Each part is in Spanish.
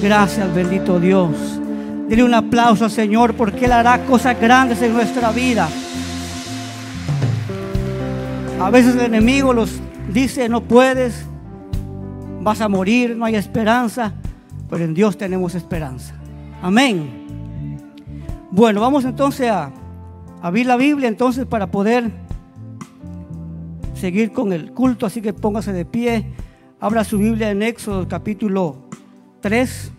Gracias, bendito Dios. Dile un aplauso al Señor porque Él hará cosas grandes en nuestra vida. A veces el enemigo los dice, no puedes, vas a morir, no hay esperanza, pero en Dios tenemos esperanza. Amén. Bueno, vamos entonces a abrir la Biblia entonces para poder seguir con el culto, así que póngase de pie. Abra su Biblia en Éxodo capítulo 3.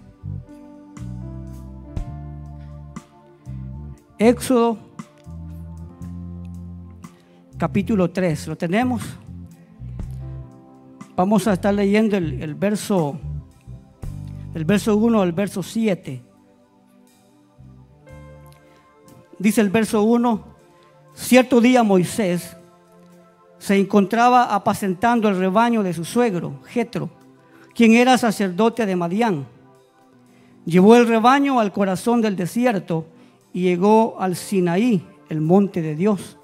Éxodo capítulo 3. ¿Lo tenemos? Vamos a estar leyendo el, el verso el verso 1 al verso 7. Dice el verso 1, cierto día Moisés se encontraba apacentando el rebaño de su suegro, Jetro, quien era sacerdote de Madián. Llevó el rebaño al corazón del desierto y llegó al Sinaí, el monte de Dios.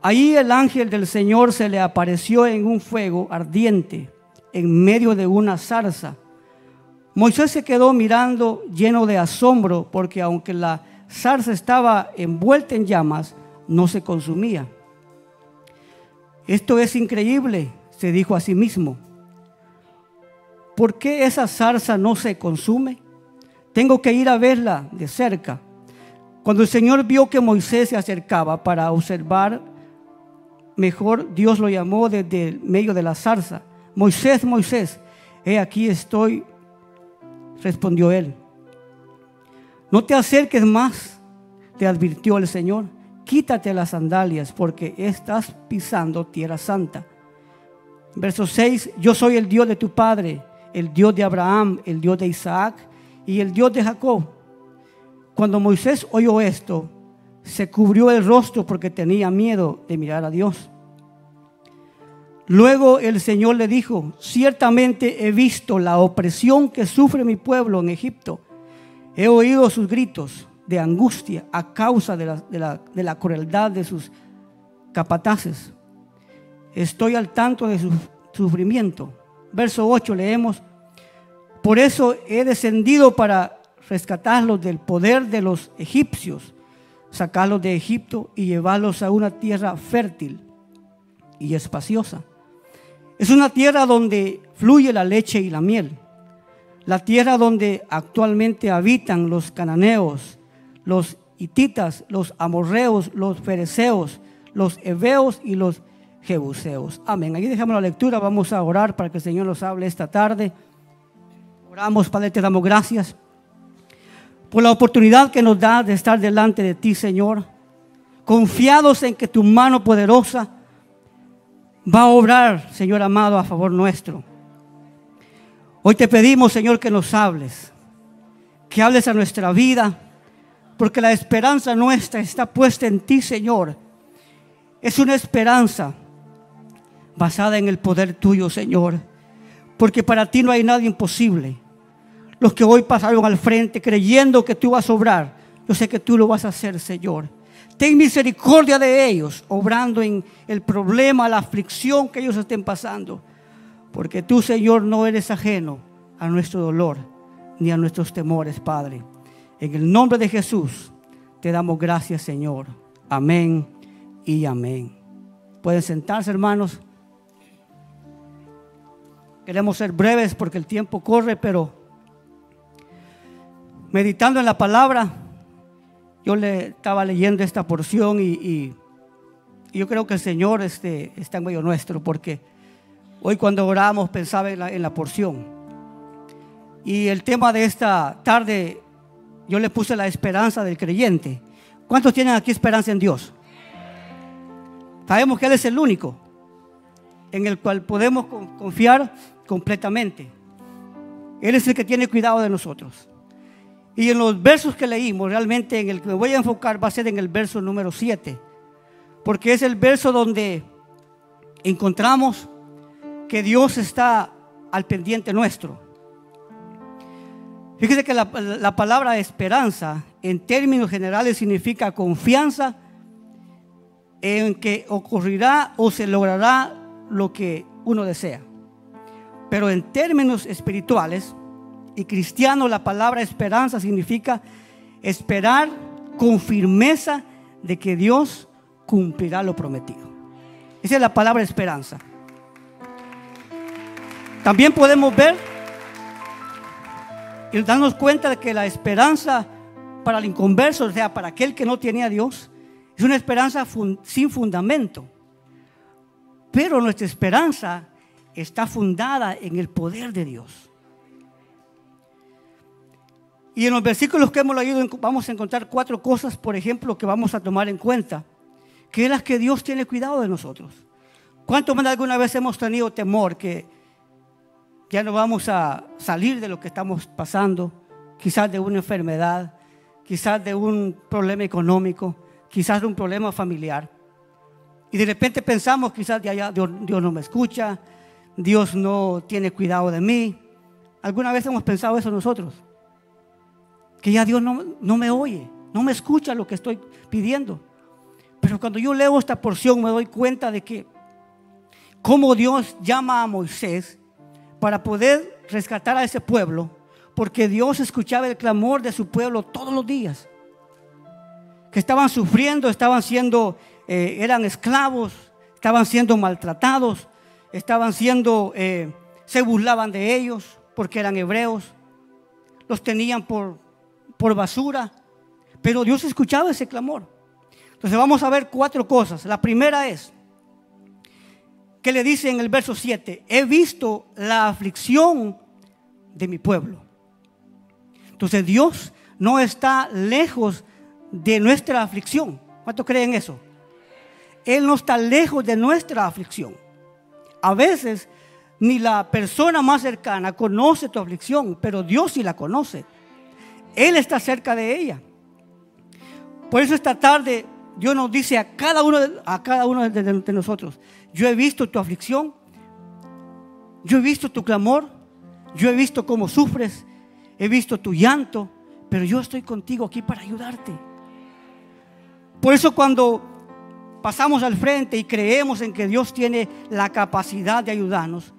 Allí el ángel del Señor se le apareció en un fuego ardiente en medio de una zarza. Moisés se quedó mirando lleno de asombro porque aunque la zarza estaba envuelta en llamas, no se consumía. Esto es increíble, se dijo a sí mismo. ¿Por qué esa zarza no se consume? Tengo que ir a verla de cerca. Cuando el Señor vio que Moisés se acercaba para observar, mejor Dios lo llamó desde el medio de la zarza. Moisés, Moisés, he aquí estoy, respondió él. No te acerques más, te advirtió el Señor quítate las sandalias porque estás pisando tierra santa. Verso 6, yo soy el Dios de tu padre, el Dios de Abraham, el Dios de Isaac y el Dios de Jacob. Cuando Moisés oyó esto, se cubrió el rostro porque tenía miedo de mirar a Dios. Luego el Señor le dijo, ciertamente he visto la opresión que sufre mi pueblo en Egipto. He oído sus gritos de angustia a causa de la, crueldad de sus capataces. Estoy al tanto de su sufrimiento. Verso 8 leemos, por eso he descendido para rescatarlos del poder de los egipcios, sacarlos de Egipto y llevarlos a una tierra fértil y espaciosa. Es una tierra donde fluye la leche y la miel, la tierra donde actualmente habitan los cananeos, los hititas, los amorreos, los fereceos, los heveos y los jebuseos. Amén. Aquí dejamos la lectura. Vamos a orar para que el Señor nos hable esta tarde. Oramos, Padre, te damos gracias por la oportunidad que nos da de estar delante de ti, Señor. Confiados en que tu mano poderosa va a obrar, Señor amado, a favor nuestro. Hoy te pedimos, Señor, que nos hables, que hables a nuestra vida porque la esperanza nuestra está puesta en ti, Señor. Es una esperanza basada en el poder tuyo, Señor. Porque para ti no hay nada imposible. Los que hoy pasaron al frente creyendo que tú vas a obrar, yo sé que tú lo vas a hacer, Señor. Ten misericordia de ellos, obrando en el problema, la aflicción que ellos estén pasando. Porque tú, Señor, no eres ajeno a nuestro dolor ni a nuestros temores, Padre. En el nombre de Jesús te damos gracias, Señor. Amén y amén. Pueden sentarse, hermanos. Queremos ser breves porque el tiempo corre, pero meditando en la palabra, yo le estaba leyendo esta porción y, yo creo que el Señor este, está en medio nuestro porque hoy cuando oramos pensaba en la, en la porción. Y el tema de esta tarde yo le puse la esperanza del creyente. ¿Cuántos tienen aquí esperanza en Dios? Sabemos que Él es el único en el cual podemos confiar completamente. Él es el que tiene cuidado de nosotros. Y en los versos que leímos, realmente en el que me voy a enfocar va a ser en el verso número 7. Porque es el verso donde encontramos que Dios está al pendiente nuestro. Fíjese que la, palabra esperanza en términos generales significa confianza en que ocurrirá o se logrará lo que uno desea. Pero en términos espirituales, y cristiano, la palabra esperanza significa esperar con firmeza de que Dios cumplirá lo prometido. Esa es la palabra esperanza. También podemos ver y darnos cuenta de que la esperanza para el inconverso, o sea, para aquel que no tiene a Dios, es una esperanza sin fundamento. Pero nuestra esperanza está fundada en el poder de Dios. Y en los versículos que hemos leído vamos a encontrar cuatro cosas, por ejemplo, que vamos a tomar en cuenta, que es las que Dios tiene cuidado de nosotros. ¿Cuántos más alguna vez hemos tenido temor que ya no vamos a salir de lo que estamos pasando? Quizás de una enfermedad, quizás de un problema económico, quizás de un problema familiar. Y de repente pensamos, quizás de allá Dios, Dios no me escucha, Dios no tiene cuidado de mí. ¿Alguna vez hemos pensado eso nosotros? que ya Dios no, no me oye, no me escucha lo que estoy pidiendo. Pero cuando yo leo esta porción me doy cuenta de que cómo Dios llama a Moisés para poder rescatar a ese pueblo, porque Dios escuchaba el clamor de su pueblo todos los días, que estaban sufriendo, estaban siendo, eh, eran esclavos, estaban siendo maltratados, estaban siendo, eh, se burlaban de ellos porque eran hebreos, los tenían por por basura. Pero Dios escuchaba ese clamor. Entonces vamos a ver cuatro cosas. La primera es, que le dice en el verso 7, he visto la aflicción de mi pueblo. Entonces Dios no está lejos de nuestra aflicción. ¿Cuántos creen eso? Él no está lejos de nuestra aflicción. A veces ni la persona más cercana conoce tu aflicción, pero Dios sí la conoce. Él está cerca de ella. Por eso esta tarde Dios nos dice a cada uno, a cada uno de, nosotros, yo he visto tu aflicción, yo he visto tu clamor, yo he visto cómo sufres, he visto tu llanto, pero yo estoy contigo aquí para ayudarte. Por eso cuando pasamos al frente y creemos en que Dios tiene la capacidad de ayudarnos,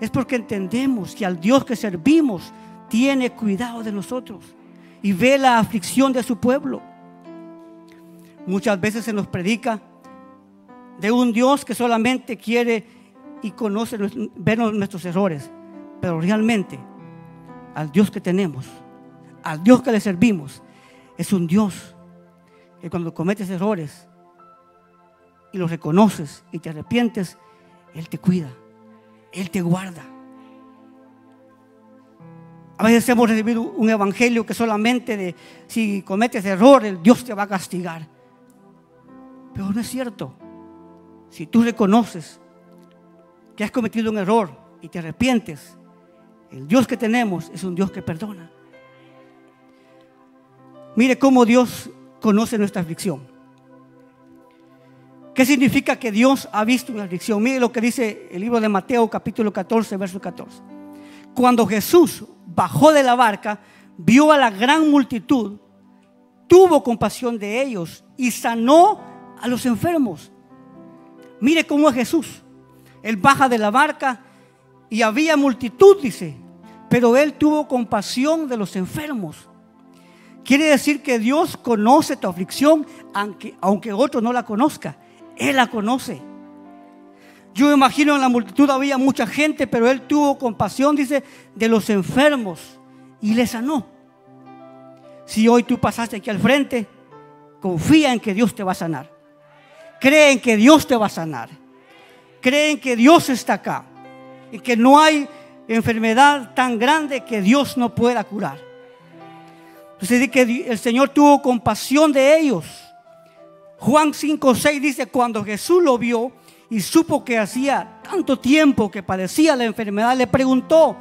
es porque entendemos que al Dios que servimos tiene cuidado de nosotros y ve la aflicción de su pueblo. Muchas veces se nos predica de un Dios que solamente quiere y conoce ver nuestros errores, pero realmente al Dios que tenemos, al Dios que le servimos, es un Dios que cuando cometes errores y los reconoces y te arrepientes, Él te cuida, Él te guarda. A veces hemos recibido un evangelio que solamente de si cometes errores, Dios te va a castigar. Pero no es cierto. Si tú reconoces que has cometido un error y te arrepientes, el Dios que tenemos es un Dios que perdona. Mire cómo Dios conoce nuestra aflicción. ¿Qué significa que Dios ha visto una aflicción? Mire lo que dice el libro de Mateo capítulo 14, verso 14. Cuando Jesús bajó de la barca, vio a la gran multitud, tuvo compasión de ellos y sanó a los enfermos. Mire cómo es Jesús. Él baja de la barca y había multitud, dice, pero él tuvo compasión de los enfermos. Quiere decir que Dios conoce tu aflicción, aunque, aunque otro no la conozca. Él la conoce. Yo imagino en la multitud había mucha gente, pero él tuvo compasión, dice, de los enfermos y les sanó. Si hoy tú pasaste aquí al frente, confía en que Dios te va a sanar. Cree en que Dios te va a sanar. Cree en que Dios está acá. Y que no hay enfermedad tan grande que Dios no pueda curar. Entonces dice que el Señor tuvo compasión de ellos. Juan 5, 6 dice, cuando Jesús lo vio, y supo que hacía tanto tiempo que padecía la enfermedad, le preguntó,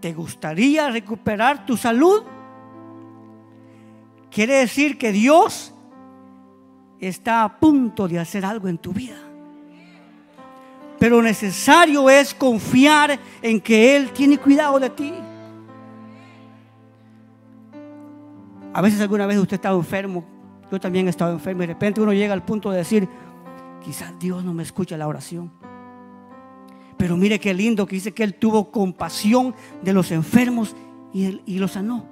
¿te gustaría recuperar tu salud? Quiere decir que Dios está a punto de hacer algo en tu vida. Pero necesario es confiar en que Él tiene cuidado de ti. A veces alguna vez usted estado enfermo, yo también he estado enfermo y de repente uno llega al punto de decir, Quizás Dios no me escucha la oración. Pero mire qué lindo que dice que Él tuvo compasión de los enfermos y, y lo sanó.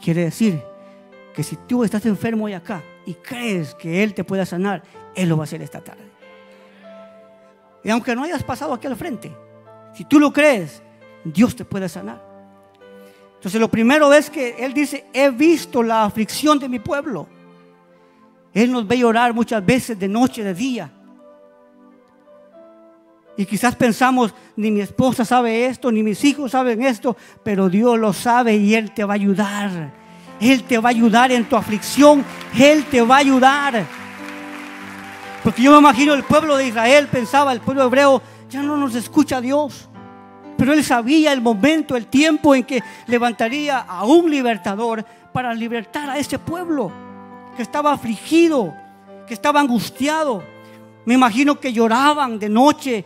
Quiere decir que si tú estás enfermo hoy acá y crees que Él te pueda sanar, Él lo va a hacer esta tarde. Y aunque no hayas pasado aquí al frente, si tú lo crees, Dios te puede sanar. Entonces lo primero es que Él dice, he visto la aflicción de mi pueblo. Él nos ve llorar muchas veces de noche, de día. Y quizás pensamos, ni mi esposa sabe esto, ni mis hijos saben esto, pero Dios lo sabe y Él te va a ayudar. Él te va a ayudar en tu aflicción, Él te va a ayudar. Porque yo me imagino el pueblo de Israel pensaba, el pueblo hebreo, ya no nos escucha Dios. Pero él sabía el momento, el tiempo en que levantaría a un libertador para libertar a ese pueblo que estaba afligido, que estaba angustiado. Me imagino que lloraban de noche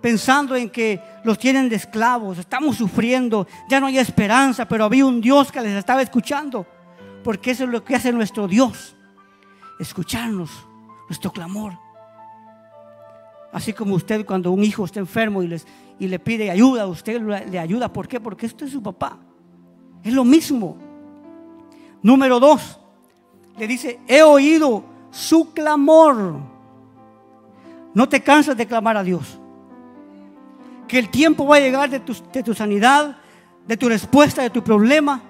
pensando en que los tienen de esclavos, estamos sufriendo, ya no hay esperanza, pero había un Dios que les estaba escuchando, porque eso es lo que hace nuestro Dios, escucharnos, nuestro clamor. Así como usted cuando un hijo está enfermo y, les, y le pide ayuda, usted le ayuda. ¿Por qué? Porque esto es su papá. Es lo mismo. Número dos, le dice, he oído su clamor. No te cansas de clamar a Dios. Que el tiempo va a llegar de tu, de tu sanidad, de tu respuesta, de tu problema.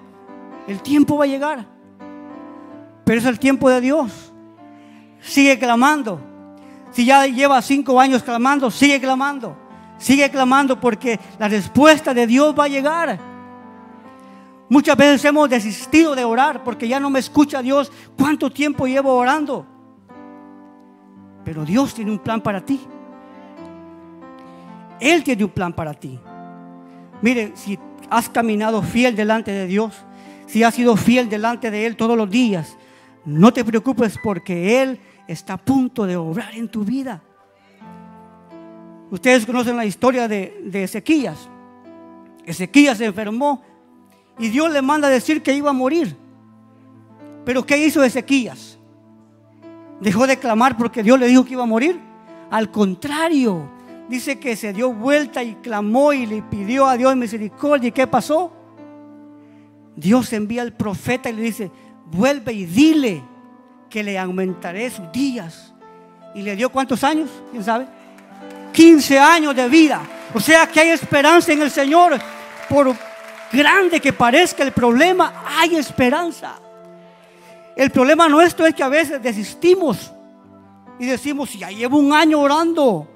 El tiempo va a llegar. Pero es el tiempo de Dios. Sigue clamando. Si ya lleva cinco años clamando, sigue clamando. Sigue clamando porque la respuesta de Dios va a llegar. Muchas veces hemos desistido de orar porque ya no me escucha Dios. ¿Cuánto tiempo llevo orando? Pero Dios tiene un plan para ti. Él tiene un plan para ti. Mire, si has caminado fiel delante de Dios, si has sido fiel delante de Él todos los días, no te preocupes porque Él está a punto de obrar en tu vida. Ustedes conocen la historia de, Ezequías. Ezequías se enfermó y Dios le manda a decir que iba a morir. Pero ¿qué hizo Ezequías? ¿Dejó de clamar porque Dios le dijo que iba a morir? Al contrario, dice que se dio vuelta y clamó y le pidió a Dios misericordia. ¿Y qué pasó? Dios envía al profeta y le dice, vuelve y dile que le aumentaré sus días. ¿Y le dio cuántos años? ¿Quién sabe? 15 años de vida. O sea que hay esperanza en el Señor. Por grande que parezca el problema, hay esperanza. El problema nuestro es que a veces desistimos y decimos, ya llevo un año orando,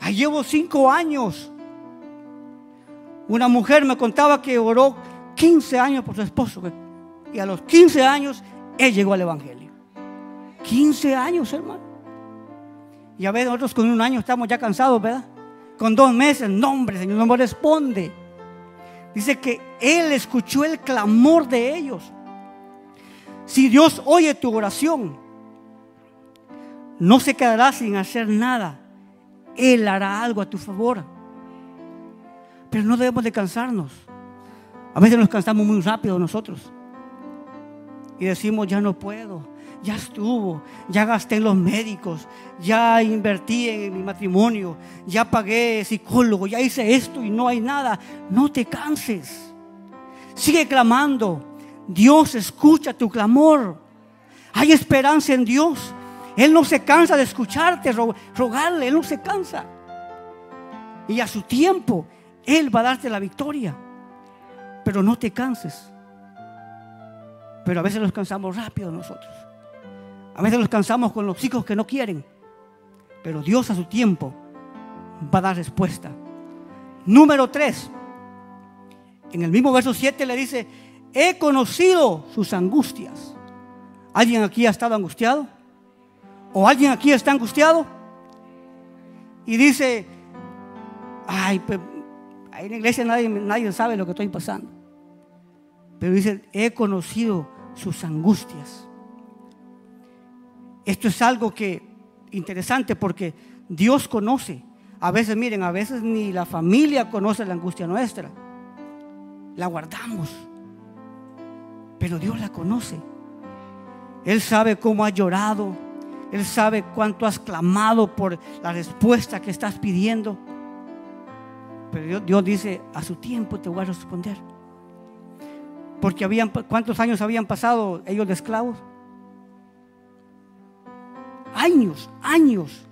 ya llevo cinco años. Una mujer me contaba que oró 15 años por su esposo y a los 15 años él llegó al Evangelio. 15 años, hermano. Y a veces nosotros con un año estamos ya cansados, ¿verdad? Con dos meses, no hombre, Señor, no me responde. Dice que Él escuchó el clamor de ellos. Si Dios oye tu oración, no se quedará sin hacer nada. Él hará algo a tu favor. Pero no debemos de cansarnos. A veces nos cansamos muy rápido nosotros. Y decimos, ya no puedo ya estuvo, ya gasté en los médicos, ya invertí en mi matrimonio, ya pagué psicólogo, ya hice esto y no hay nada. No te canses. Sigue clamando. Dios escucha tu clamor. Hay esperanza en Dios. Él no se cansa de escucharte, rogarle, Él no se cansa. Y a su tiempo, Él va a darte la victoria. Pero no te canses. Pero a veces nos cansamos rápido nosotros. A veces nos cansamos con los hijos que no quieren, pero Dios a su tiempo va a dar respuesta. Número 3. En el mismo verso 7 le dice, he conocido sus angustias. ¿Alguien aquí ha estado angustiado? ¿O alguien aquí está angustiado? Y dice, ay, pues, en la iglesia nadie, nadie sabe lo que estoy pasando. Pero dice, he conocido sus angustias. Esto es algo que interesante porque Dios conoce. A veces, miren, a veces ni la familia conoce la angustia nuestra. La guardamos. Pero Dios la conoce. Él sabe cómo has llorado. Él sabe cuánto has clamado por la respuesta que estás pidiendo. Pero Dios, dice, a su tiempo te voy a responder. Porque habían, ¿cuántos años habían pasado ellos de esclavos? Años, años.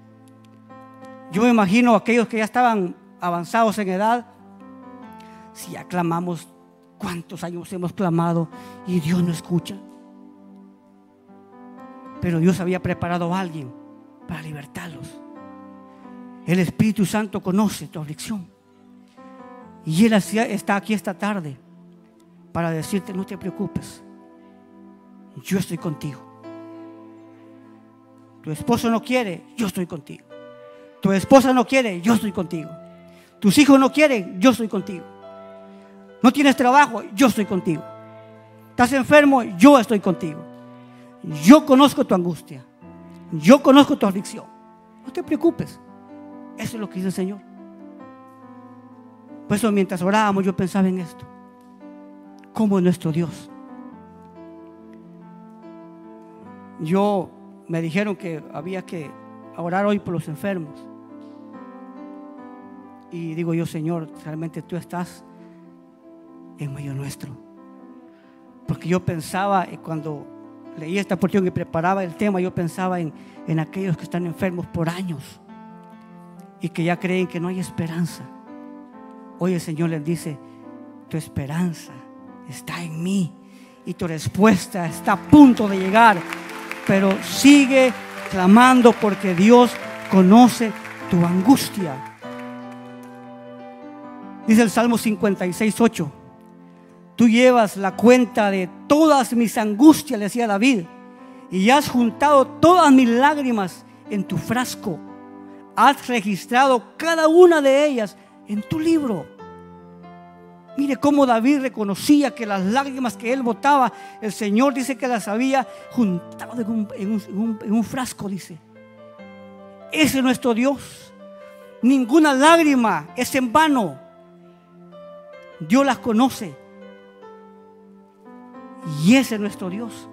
Yo me imagino aquellos que ya estaban avanzados en edad, si aclamamos, ¿cuántos años hemos clamado y Dios no escucha? Pero Dios había preparado a alguien para libertarlos. El Espíritu Santo conoce tu aflicción. Y Él está aquí esta tarde para decirte, no te preocupes, yo estoy contigo. Tu esposo no quiere, yo estoy contigo. Tu esposa no quiere, yo estoy contigo. Tus hijos no quieren, yo estoy contigo. No tienes trabajo, yo estoy contigo. Estás enfermo, yo estoy contigo. Yo conozco tu angustia. Yo conozco tu aflicción. No te preocupes. Eso es lo que dice el Señor. Por eso mientras orábamos yo pensaba en esto. ¿Cómo es nuestro Dios? Yo me dijeron que había que orar hoy por los enfermos. Y digo yo, Señor, realmente tú estás en medio nuestro. Porque yo pensaba eh, cuando leí esta porción y preparaba el tema, yo pensaba en, en aquellos que están enfermos por años y que ya creen que no hay esperanza. Hoy el Señor les dice, tu esperanza está en mí y tu respuesta está a punto de llegar, pero sigue clamando porque Dios conoce tu angustia. Dice el Salmo 56, 8. Tú llevas la cuenta de todas mis angustias, le decía David, y has juntado todas mis lágrimas en tu frasco. Has registrado cada una de ellas en tu libro. Mire cómo David reconocía que las lágrimas que él botaba, el Señor dice que las había juntado en un, en un frasco, dice. Ese es nuestro Dios. Ninguna lágrima es en vano. Dios las conoce. Y ese es nuestro Dios.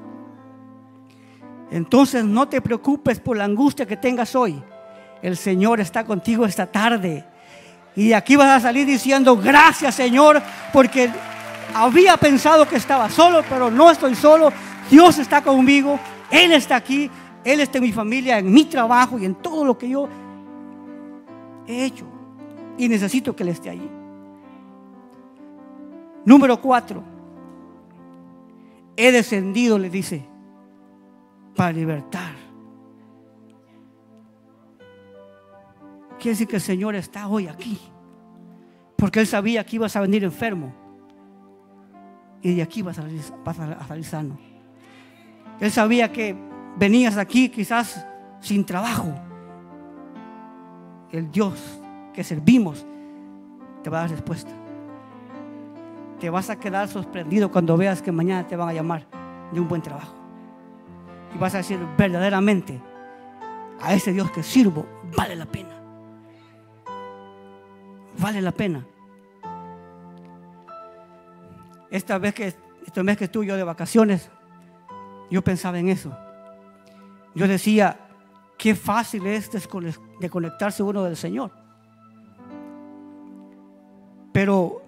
Entonces no te preocupes por la angustia que tengas hoy. El Señor está contigo esta tarde. Y aquí vas a salir diciendo, gracias Señor, porque había pensado que estaba solo, pero no estoy solo. Dios está conmigo. Él está aquí. Él está en mi familia, en mi trabajo y en todo lo que yo he hecho. Y necesito que Él esté allí. Número cuatro he descendido, le dice, para libertar. Quiere decir que el Señor está hoy aquí, porque Él sabía que ibas a venir enfermo y de aquí vas a salir, sano. Él sabía que venías aquí quizás sin trabajo. El Dios que servimos te va a dar respuesta te vas a quedar sorprendido cuando veas que mañana te van a llamar de un buen trabajo. Y vas a decir verdaderamente, a ese Dios que sirvo, vale la pena. Vale la pena. Esta vez que, esta vez que estuve yo de vacaciones, yo pensaba en eso. Yo decía, qué fácil es desconectarse uno del Señor. Pero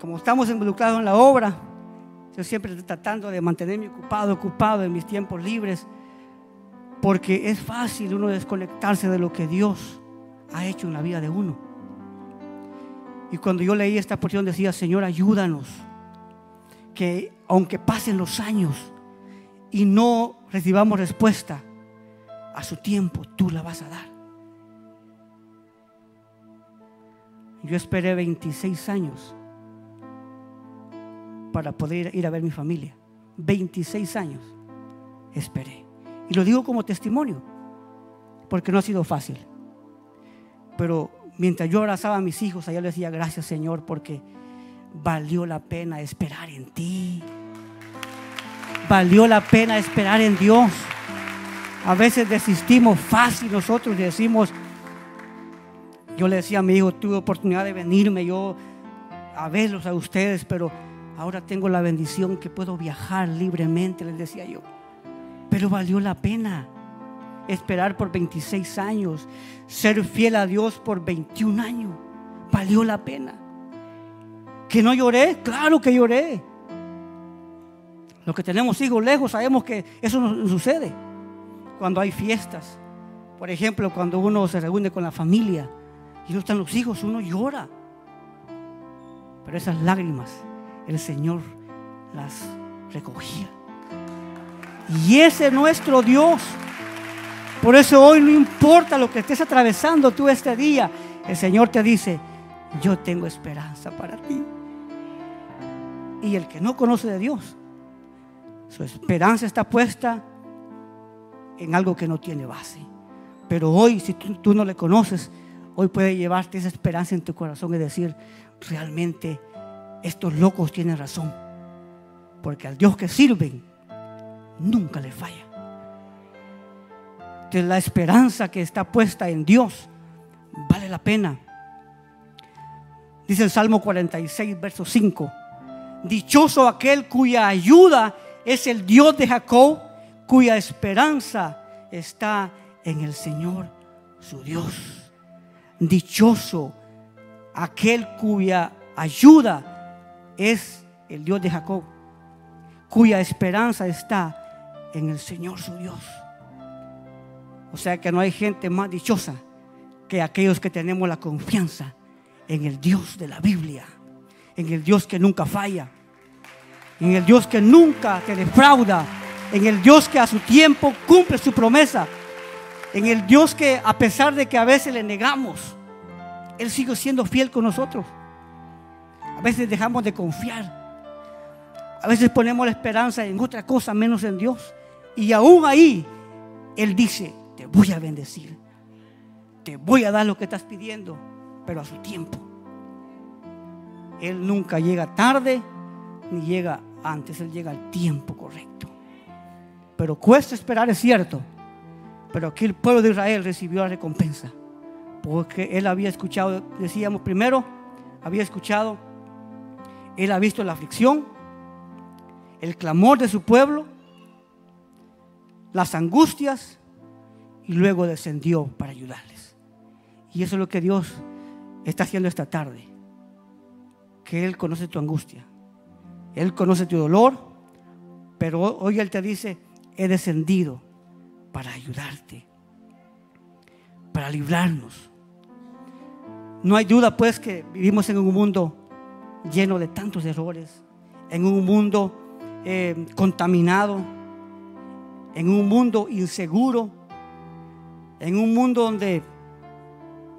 como estamos involucrados en la obra, yo siempre estoy tratando de mantenerme ocupado, ocupado en mis tiempos libres, porque es fácil uno desconectarse de lo que Dios ha hecho en la vida de uno. Y cuando yo leí esta porción decía, Señor, ayúdanos, que aunque pasen los años y no recibamos respuesta, a su tiempo tú la vas a dar. Yo esperé 26 años para poder ir a ver mi familia. 26 años esperé. Y lo digo como testimonio, porque no ha sido fácil. Pero mientras yo abrazaba a mis hijos, allá les decía, gracias Señor, porque valió la pena esperar en ti. Valió la pena esperar en Dios. A veces desistimos fácil nosotros y decimos, yo le decía a mi hijo, tuve oportunidad de venirme yo a verlos a ustedes, pero Ahora tengo la bendición que puedo viajar libremente, les decía yo. Pero valió la pena esperar por 26 años, ser fiel a Dios por 21 años, valió la pena. Que no lloré, claro que lloré. Los que tenemos hijos lejos sabemos que eso no sucede. Cuando hay fiestas, por ejemplo, cuando uno se reúne con la familia y no están los hijos, uno llora. Pero esas lágrimas el Señor las recogía. Y ese es nuestro Dios. Por eso hoy no importa lo que estés atravesando tú este día, el Señor te dice, yo tengo esperanza para ti. Y el que no conoce de Dios, su esperanza está puesta en algo que no tiene base. Pero hoy, si tú, no le conoces, hoy puede llevarte esa esperanza en tu corazón y decir, realmente estos locos tienen razón. Porque al Dios que sirven, nunca le falla. Entonces la esperanza que está puesta en Dios vale la pena. Dice el Salmo 46, verso 5. Dichoso aquel cuya ayuda es el Dios de Jacob, cuya esperanza está en el Señor, su Dios. Dichoso aquel cuya ayuda es el Dios de Jacob, cuya esperanza está en el Señor, su Dios. O sea que no hay gente más dichosa que aquellos que tenemos la confianza en el Dios de la Biblia, en el Dios que nunca falla, en el Dios que nunca te defrauda, en el Dios que a su tiempo cumple su promesa, en el Dios que a pesar de que a veces le negamos, Él sigue siendo fiel con nosotros. A veces dejamos de confiar. A veces ponemos la esperanza en otra cosa menos en Dios. Y aún ahí, Él dice, voy a bendecir. Te voy a dar lo que estás pidiendo, pero a su tiempo. Él nunca llega tarde ni llega antes, Él llega al tiempo correcto. Pero cuesta esperar, es cierto. Pero aquí el pueblo de Israel recibió la recompensa. Porque Él había escuchado, decíamos primero, había escuchado, Él ha visto la aflicción, el clamor de su pueblo, las angustias, y luego descendió para ayudarles. Y eso es lo que Dios está haciendo esta tarde. Que Él conoce tu angustia, él conoce tu dolor, pero hoy Él te dice, he descendido para ayudarte, para librarnos. No hay duda pues que vivimos en un mundo lleno de tantos errores, en un mundo eh, contaminado, en un mundo inseguro, en un mundo donde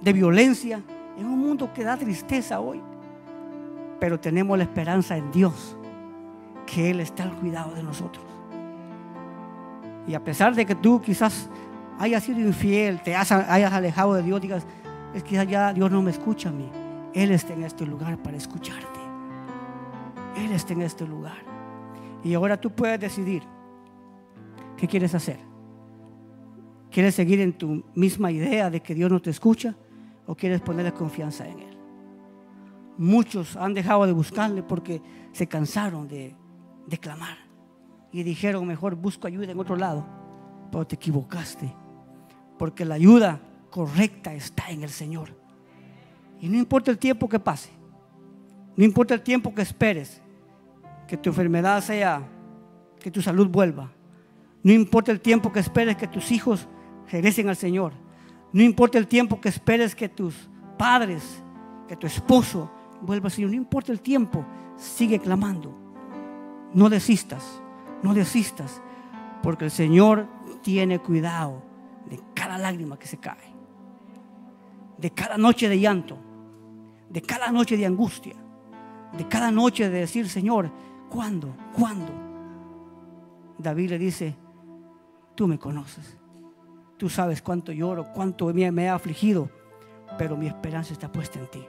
de violencia, en un mundo que da tristeza hoy. Pero tenemos la esperanza en Dios que Él está al cuidado de nosotros. Y a pesar de que tú quizás hayas sido infiel, te hayas alejado de Dios, digas, es que ya Dios no me escucha a mí. Él está en este lugar para escucharte. Él está en este lugar. Y ahora tú puedes decidir qué quieres hacer. ¿Quieres seguir en tu misma idea de que Dios no te escucha o quieres ponerle confianza en Él? Muchos han dejado de buscarle porque se cansaron de clamar. Y dijeron, mejor busco ayuda en otro lado. Pero te equivocaste. Porque la ayuda correcta está en el Señor. Y no importa el tiempo que pase. No importa el tiempo que esperes. Que tu enfermedad sea, que tu salud vuelva. No importa el tiempo que esperes que tus hijos regresen al Señor. No importa el tiempo que esperes que tus padres, que tu esposo vuelva al Señor. No importa el tiempo, sigue clamando no desistas, no desistas, porque el Señor tiene cuidado de cada lágrima que se cae, de cada noche de llanto, de cada noche de angustia, de cada noche de decir, Señor, ¿cuándo? ¿Cuándo? David le dice, tú me conoces, tú sabes cuánto lloro, cuánto me, me he afligido, pero mi esperanza está puesta en ti.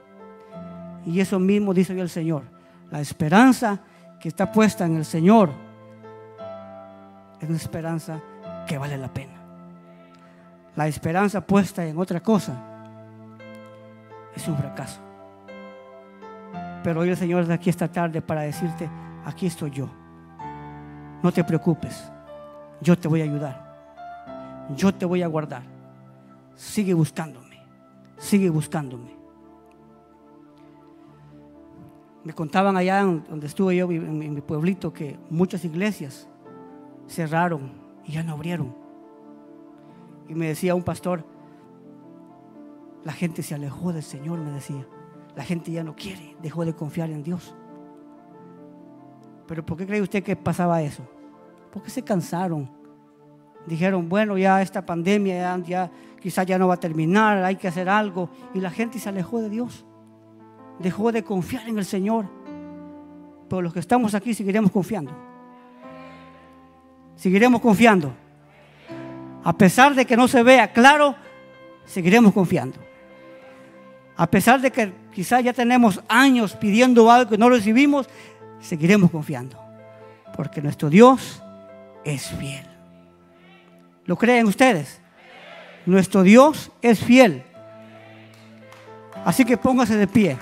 Y eso mismo dice hoy el Señor, la esperanza que está puesta en el Señor es una esperanza que vale la pena. La esperanza puesta en otra cosa es un fracaso. Pero hoy el Señor está aquí esta tarde para decirte, aquí estoy yo. No te preocupes, yo te voy a ayudar. Yo te voy a guardar. Sigue buscándome, sigue buscándome. Me contaban allá donde estuve yo, en mi pueblito, que muchas iglesias cerraron y ya no abrieron. Y me decía un pastor, la gente se alejó del Señor, me decía. La gente ya no quiere, dejó de confiar en Dios. Pero ¿por qué cree usted que pasaba eso? Porque se cansaron. Dijeron, bueno, ya esta pandemia ya, quizás ya no va a terminar, hay que hacer algo. Y la gente se alejó de Dios. Dejó de confiar en el Señor. Pero los que estamos aquí seguiremos confiando. Seguiremos confiando. A pesar de que no se vea claro, seguiremos confiando. A pesar de que quizás ya tenemos años pidiendo algo que no recibimos, seguiremos confiando. Porque nuestro Dios es fiel. ¿Lo creen ustedes? Nuestro Dios es fiel. Así que póngase de pie.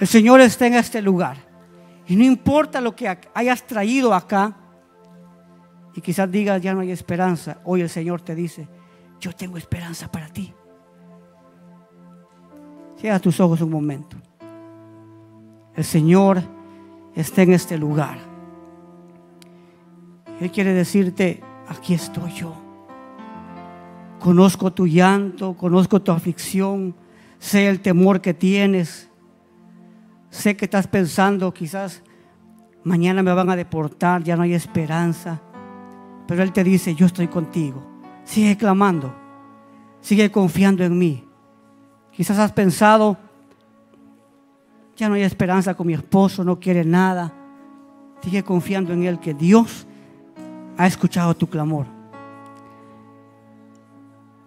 El Señor está en este lugar. Y no importa lo que hayas traído acá. Y quizás digas, ya no hay esperanza. Hoy el Señor te dice, yo tengo esperanza para ti. Cierra tus ojos un momento. El Señor está en este lugar. Él quiere decirte, aquí estoy yo. Conozco tu llanto, conozco tu aflicción, sé el temor que tienes. Sé que estás pensando, quizás mañana me van a deportar, ya no hay esperanza. Pero Él te dice, yo estoy contigo. Sigue clamando, sigue confiando en mí. Quizás has pensado, ya no hay esperanza con mi esposo, no quiere nada. Sigue confiando en Él, que Dios ha escuchado tu clamor.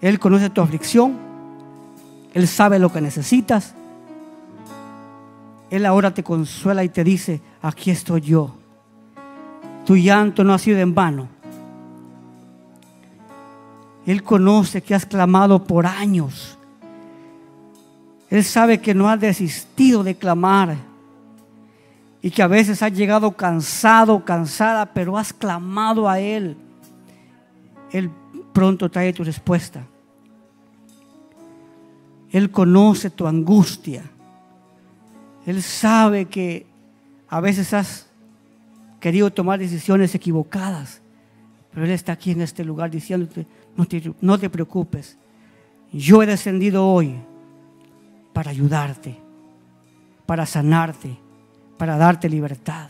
Él conoce tu aflicción, Él sabe lo que necesitas. Él ahora te consuela y te dice, aquí estoy yo. Tu llanto no ha sido en vano. Él conoce que has clamado por años él sabe que no has desistido de clamar y que a veces has llegado cansado, cansada, pero has clamado a Él. Él pronto trae tu respuesta. Él conoce tu angustia. Él sabe que a veces has querido tomar decisiones equivocadas, pero Él está aquí en este lugar diciéndote, no te, preocupes, yo he descendido hoy para ayudarte, para sanarte, para darte libertad.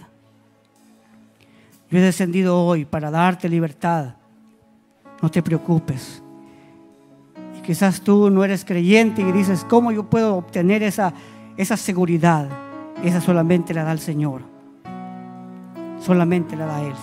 Yo he descendido hoy para darte libertad. No te preocupes. Y quizás tú no eres creyente y dices, ¿cómo yo puedo obtener esa, esa seguridad? Esa solamente la da el Señor. Solamente la da Él.